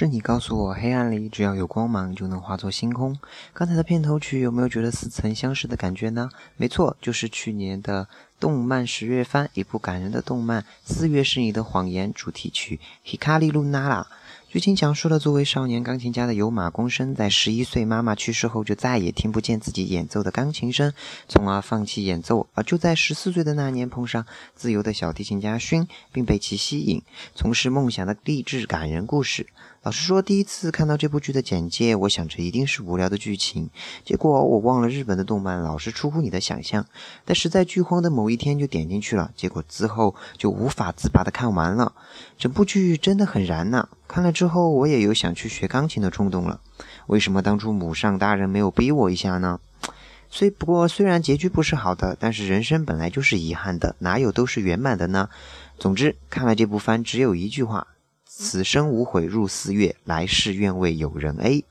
是你告诉我，黑暗里只要有光芒，就能化作星空。刚才的片头曲有没有觉得似曾相识的感觉呢？没错，就是去年的动漫十月番，一部感人的动漫《四月是你的谎言》主题曲《Hikari Luna》。剧情讲述了作为少年钢琴家的有马公生，在十一岁妈妈去世后，就再也听不见自己演奏的钢琴声，从而放弃演奏。而就在十四岁的那年，碰上自由的小提琴家勋，并被其吸引，从事梦想的励志感人故事。老实说，第一次看到这部剧的简介，我想着一定是无聊的剧情，结果我忘了日本的动漫老是出乎你的想象。但实在剧荒的某一天就点进去了，结果之后就无法自拔的看完了。整部剧真的很燃呐、看了之后我也有想去学钢琴的冲动了。为什么当初母上大人没有逼我一下呢？虽不过虽然结局不是好的，但是人生本来就是遗憾的，哪有都是圆满的呢？总之，看了这部番只有一句话：此生无悔入四月，来世愿为友人 A。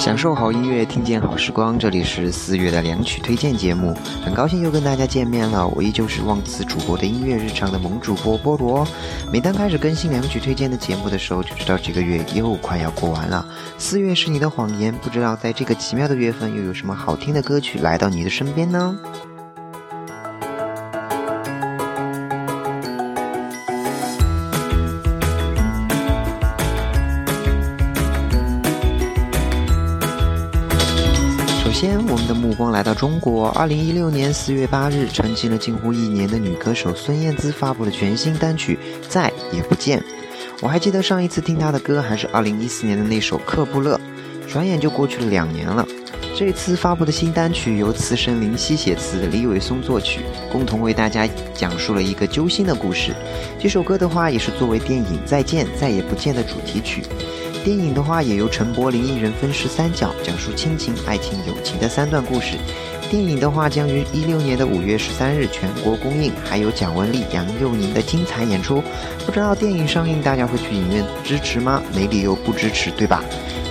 享受好音乐，听见好时光。这里是四月的两曲推荐节目，很高兴又跟大家见面了。我依旧是忘词主播的音乐日常的萌主播菠萝。每当开始更新两曲推荐的节目的时候，就知道这个月又快要过完了。四月是你的谎言，不知道在这个奇妙的月份又有什么好听的歌曲来到你的身边呢？先，我们的目光来到中国。二零一六年四月八日，沉寂了近乎一年的女歌手孙燕姿发布了全新单曲《再也不见》。我还记得上一次听她的歌还是二零一四年的那首《克布勒》，转眼就过去了两年了。这次发布的新单曲由词神林夕写词，李伟松作曲，共同为大家讲述了一个揪心的故事。这首歌的话，也是作为电影《再见再也不见》的主题曲。电影的话，也由陈柏霖一人分饰三角，讲述亲情、爱情、友情的三段故事。电影的话，将于一六年的五月十三日全国公映，还有蒋雯丽、杨佑宁的精彩演出。不知道电影上映，大家会去影院支持吗？没理由不支持，对吧？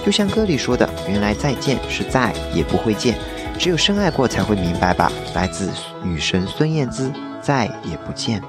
就像歌里说的，原来再见是再也不会见，只有深爱过才会明白吧。来自女神孙燕姿，再也不见。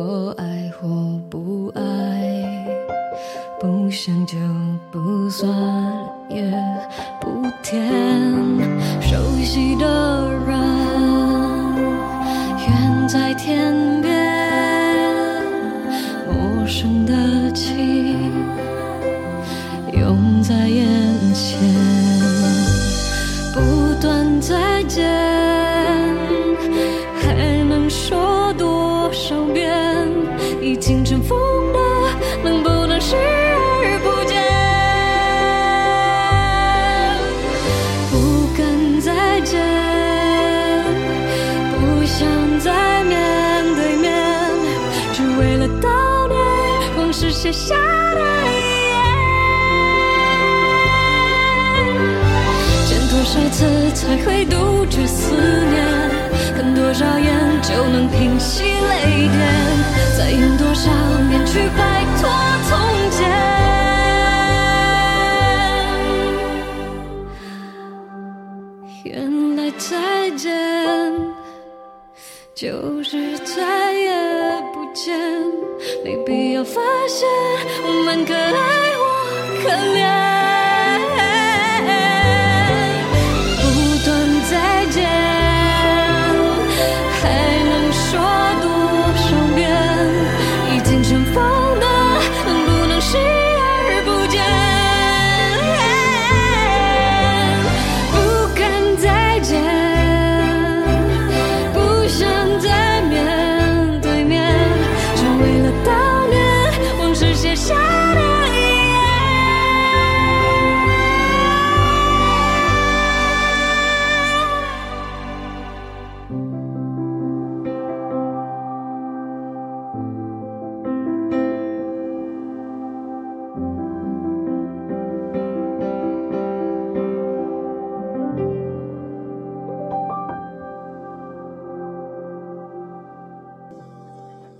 我爱或不爱，不想就不算，起泪点？再用多少年去摆脱从前？原来再见。就是再也不见，没必要发现我们可爱或可怜。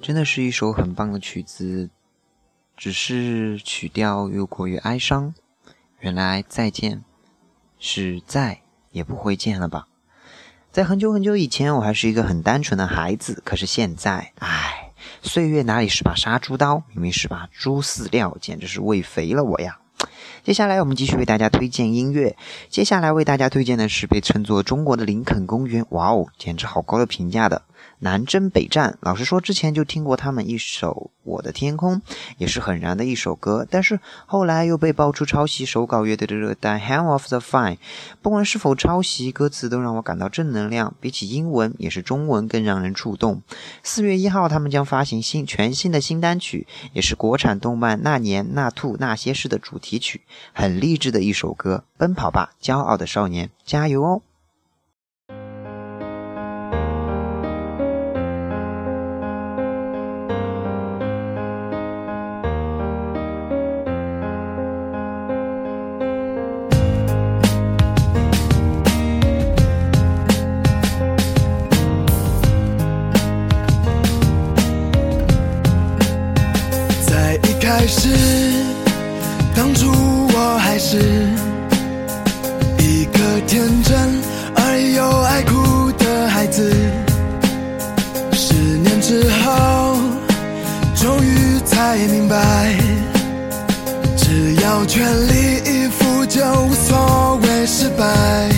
真的是一首很棒的曲子，只是曲调又过于哀伤。原来再见是再也不会见了吧？在很久很久以前，我还是一个很单纯的孩子，可是现在，唉，岁月哪里是把杀猪刀，明明是把猪饲料，简直是喂肥了我呀！接下来我们继续为大家推荐音乐。接下来为大家推荐的是被称作中国的林肯公园，哇哦，简直好高的评价的。南征北战，老实说，之前就听过他们一首《我的天空》，也是很燃的一首歌。但是后来又被爆出抄袭手稿乐队的热带《Hand of the Fine》，不管是否抄袭，歌词都让我感到正能量。比起英文，也是中文更让人触动。四月一号，他们将发行新全新的新单曲，也是国产动漫《那年那兔那些事》的主题曲，很励志的一首歌。奔跑吧，骄傲的少年，加油哦！当初我还是一个天真而又爱哭的孩子。十年之后，终于才明白，只要全力以赴，就无所谓失败。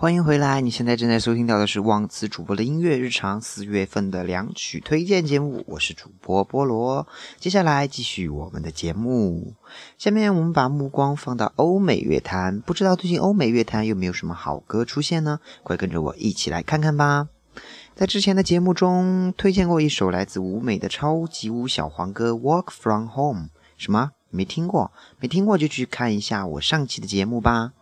欢迎回来！你现在正在收听到的是忘词主播的音乐日常四月份的两曲推荐节目，我是主播菠萝。接下来继续我们的节目，下面我们把目光放到欧美乐坛，不知道最近欧美乐坛有没有什么好歌出现呢？快跟着我一起来看看吧！在之前的节目中推荐过一首来自舞美的超级舞小黄歌《Walk From Home》，什么？没听过？没听过就去看一下我上期的节目吧。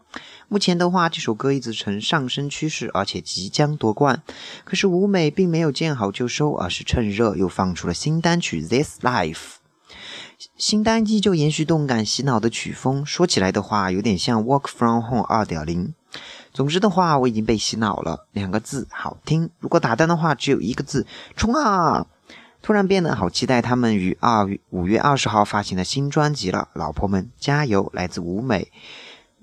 目前的话，这首歌一直呈上升趋势，而且即将夺冠。可是舞美并没有见好就收，而是趁热又放出了新单曲《This Life》。新单依旧延续动感洗脑的曲风，说起来的话，有点像《Walk From Home》二点零。总之的话，我已经被洗脑了。两个字，好听。如果打单的话，只有一个字：冲啊！突然变得好期待他们于二五月二十号发行的新专辑了，老婆们加油！来自舞美。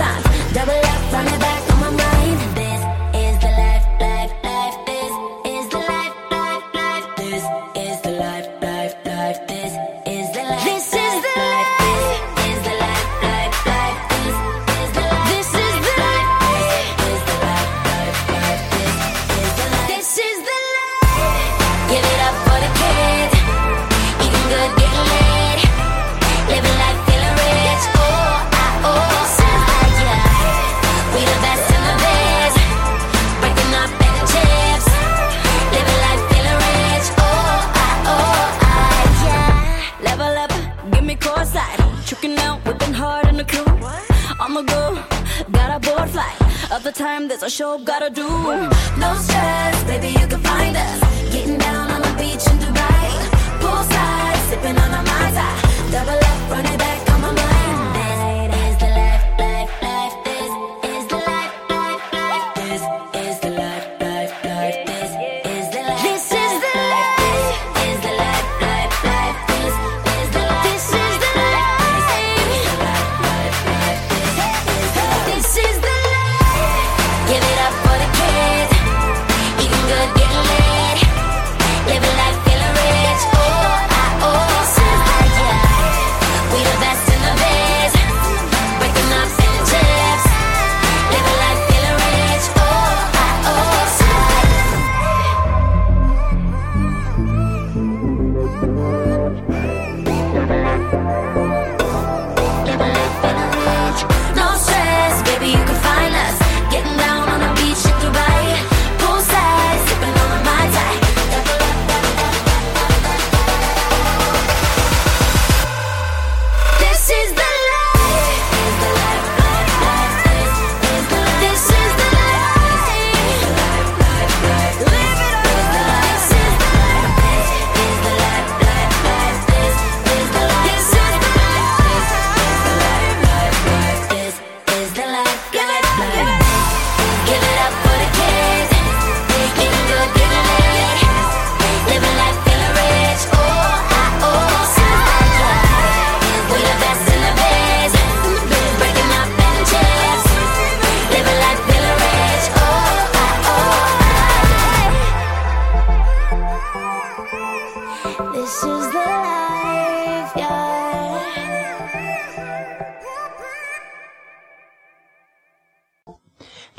sons, double up from the back. A show gotta do. No stress, baby, you can find us. Getting down on the beach in Dubai. Poolside, sipping on a Tai. Double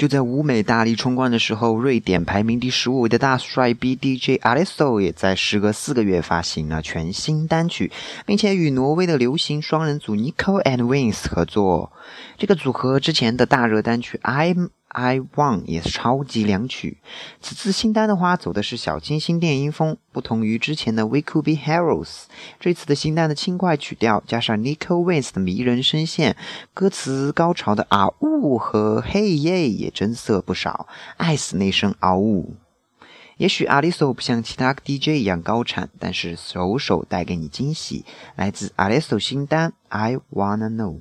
就在舞美大力冲冠的时候，瑞典排名第十五位的大帅 B DJ Alesso 也在时隔四个月发行了全新单曲，并且与挪威的流行双人组 Nico and Wings 合作。这个组合之前的大热单曲 I'm《I Want》也是超级良曲。此次新单的话，走的是小清新电音风，不同于之前的《We Could Be Heroes》。这次的新单的轻快曲调，加上 Nico w a n s 的迷人声线，歌词高潮的啊呜和 Hey 耶也增色不少，爱死那声啊呜。也许 Aliso 不像其他 DJ 一样高产，但是首首带给你惊喜。来自 Aliso 新单《I Wanna Know》。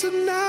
know.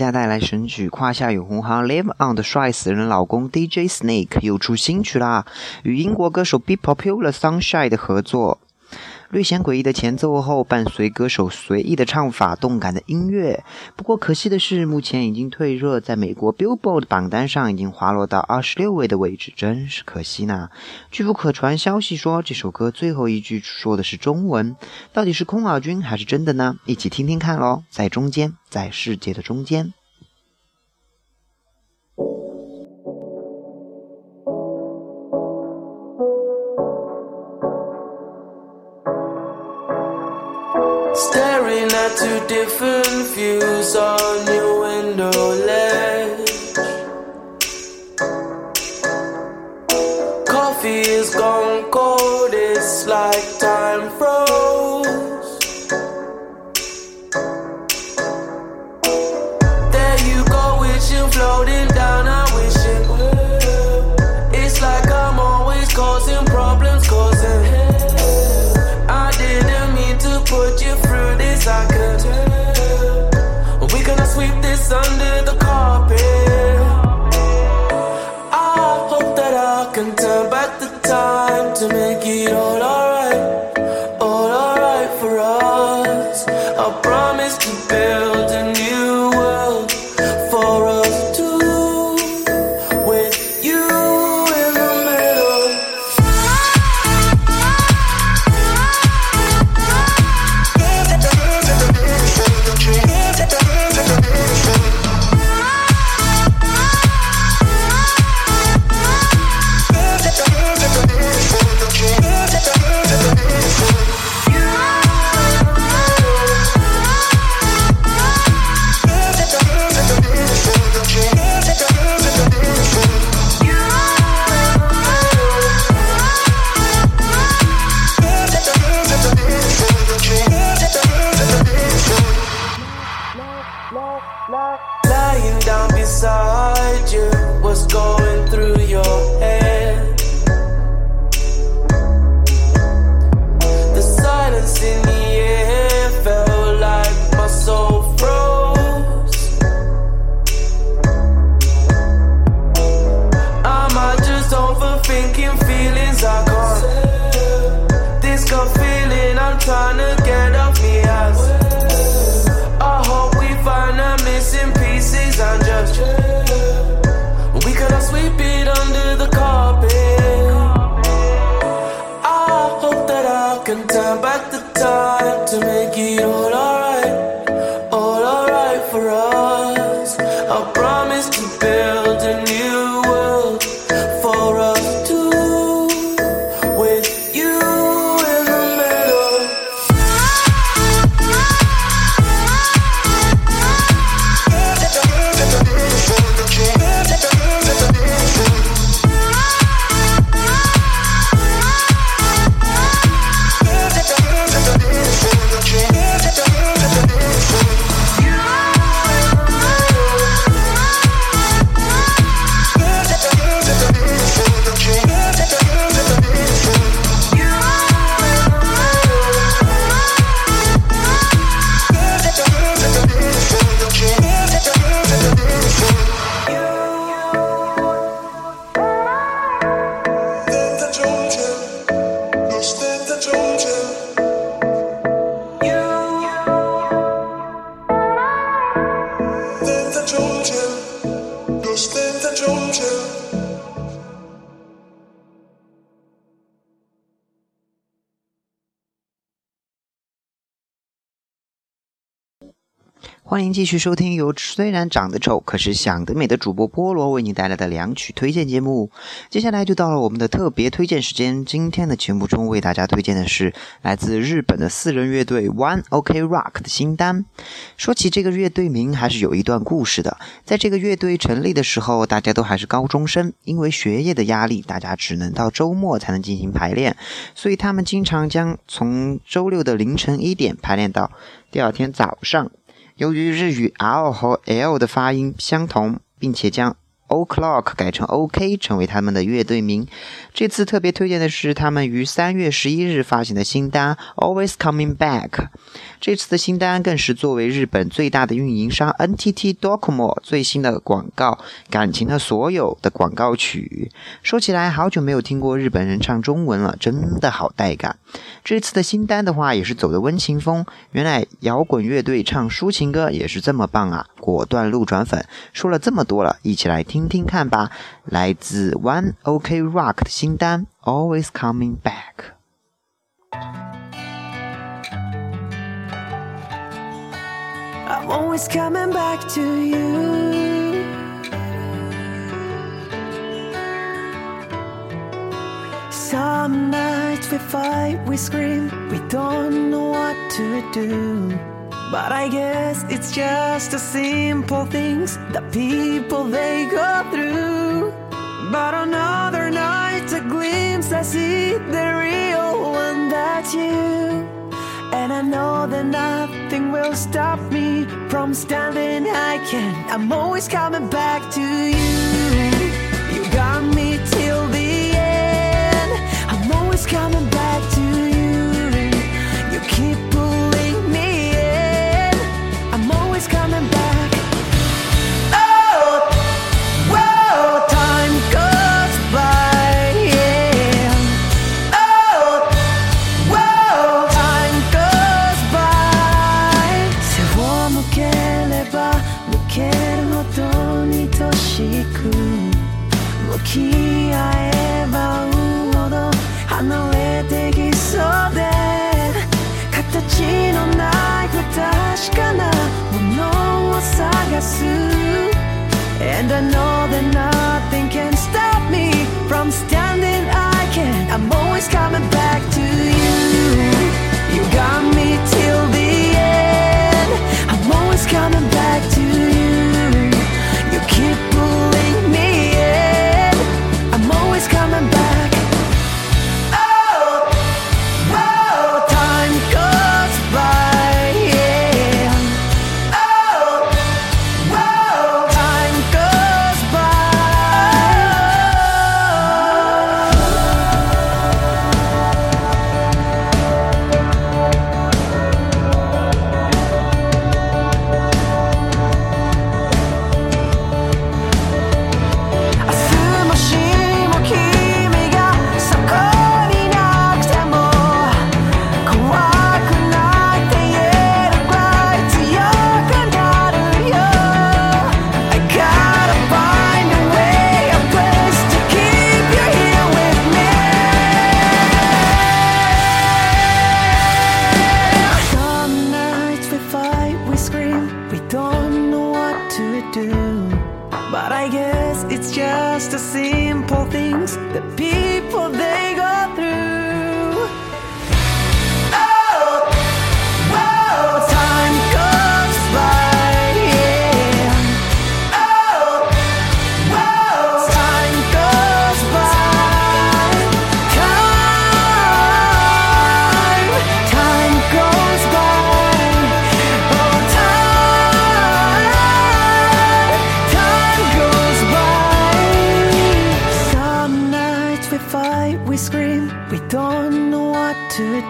家带来神曲，胯下有红行 Live on 的帅死人老公 DJ Snake 又出新曲啦，与英国歌手 Be Popular Sunshine 的合作。略显诡异的前奏后，伴随歌手随意的唱法，动感的音乐。不过可惜的是，目前已经退热，在美国 Billboard 的榜单上已经滑落到二十六位的位置，真是可惜呢。据不可传消息说，这首歌最后一句说的是中文，到底是空耳君还是真的呢？一起听听看喽，在中间，在世界的中间。two different views on your window ledge. Coffee is gone cold, it's like time. turn back the time to make it all alright, all alright for us. I promise to. 欢迎继续收听由虽然长得丑，可是想得美的主播菠萝为你带来的两曲推荐节目。接下来就到了我们的特别推荐时间。今天的节目中为大家推荐的是来自日本的四人乐队 One OK Rock 的新单。说起这个乐队名，还是有一段故事的。在这个乐队成立的时候，大家都还是高中生，因为学业的压力，大家只能到周末才能进行排练，所以他们经常将从周六的凌晨一点排练到第二天早上。由于日语 R 和 L 的发音相同，并且将 O'clock 改成 OK 成为他们的乐队名。这次特别推荐的是他们于三月十一日发行的新单《Always Coming Back》。这次的新单更是作为日本最大的运营商 NTT Docomo 最新的广告《感情的所有》的广告曲。说起来，好久没有听过日本人唱中文了，真的好带感。这次的新单的话，也是走的温情风。原来摇滚乐队唱抒情歌也是这么棒啊！果断路转粉。说了这么多了，一起来听听看吧。来自 One OK Rock 的新单《Always Coming Back》。 I'm always coming back to you. Some nights we fight, we scream, we don't know what to do. But I guess it's just the simple things that people they go through. But another night, a glimpse, I see the real one that's you. And I know that nothing will stop me from standing I can. I'm always coming back to you. You got me till the end. I'm always coming back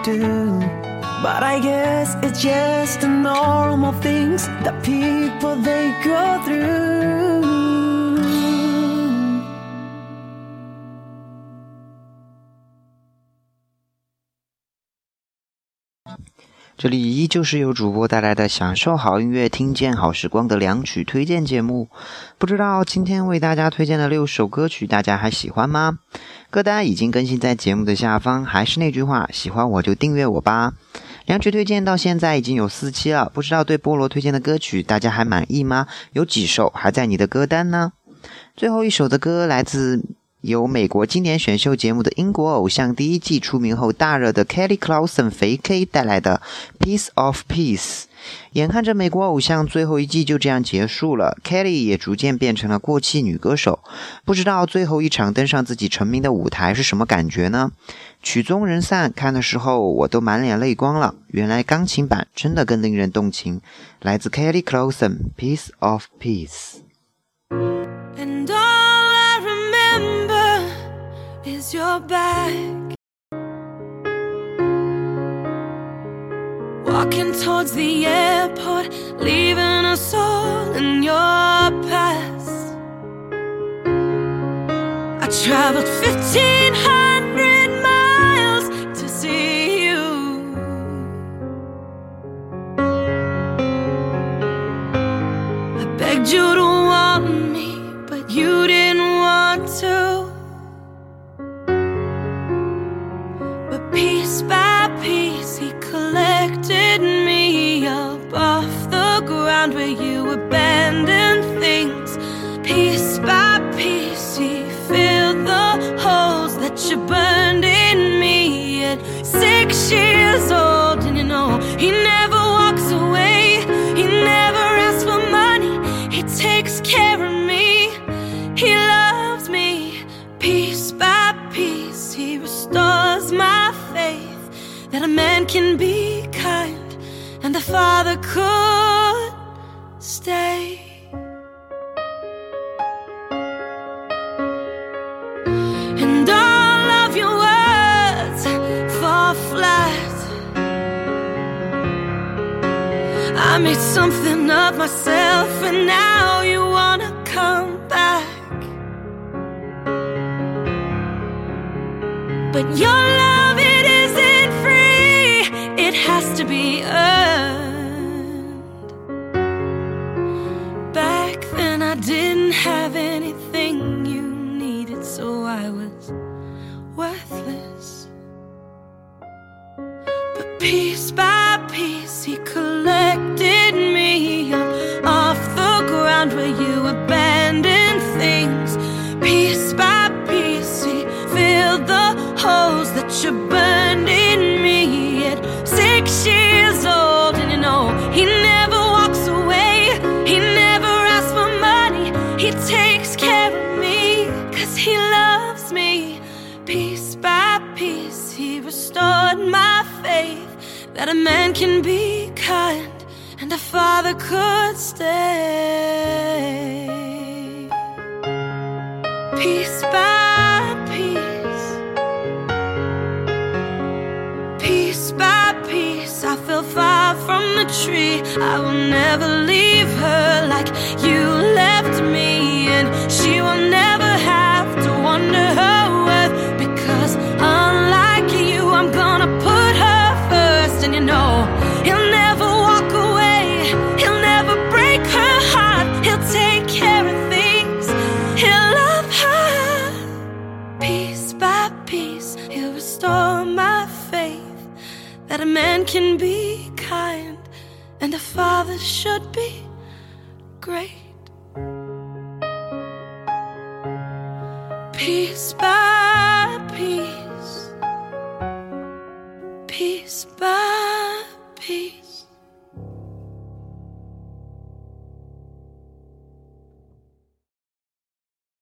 do. But I guess it's just the normal things that people they go through. 这里依旧是由主播带来的享受好音乐、听见好时光的两曲推荐节目。不知道今天为大家推荐的六首歌曲，大家还喜欢吗？歌单已经更新在节目的下方。还是那句话，喜欢我就订阅我吧。两曲推荐到现在已经有四期了，不知道对菠萝推荐的歌曲大家还满意吗？有几首还在你的歌单呢？最后一首的歌来自由美国经典选秀节目的英国偶像第一季出名后大热的 Kelly Clarkson 肥 K 带来的《Piece of Peace》。眼看着美国偶像最后一季就这样结束了，Kelly 也逐渐变成了过气女歌手。不知道最后一场登上自己成名的舞台是什么感觉呢？曲终人散，看的时候我都满脸泪光了。原来钢琴版真的更令人动情。来自 Kelly Clarkson，《Piece of Peace》。Is your back. Walking towards the airport, leaving us all in your past. I traveled 1500 man can be kind and the father could stay. And all of your words fall flat. I made something of myself, and now you wanna come back. But your love, to be that a man can be kind and a father could stay. Piece by piece, piece by piece, I fell far from the tree. I will never leave her like you left me, and she will never have to wonder can be kind and a father should be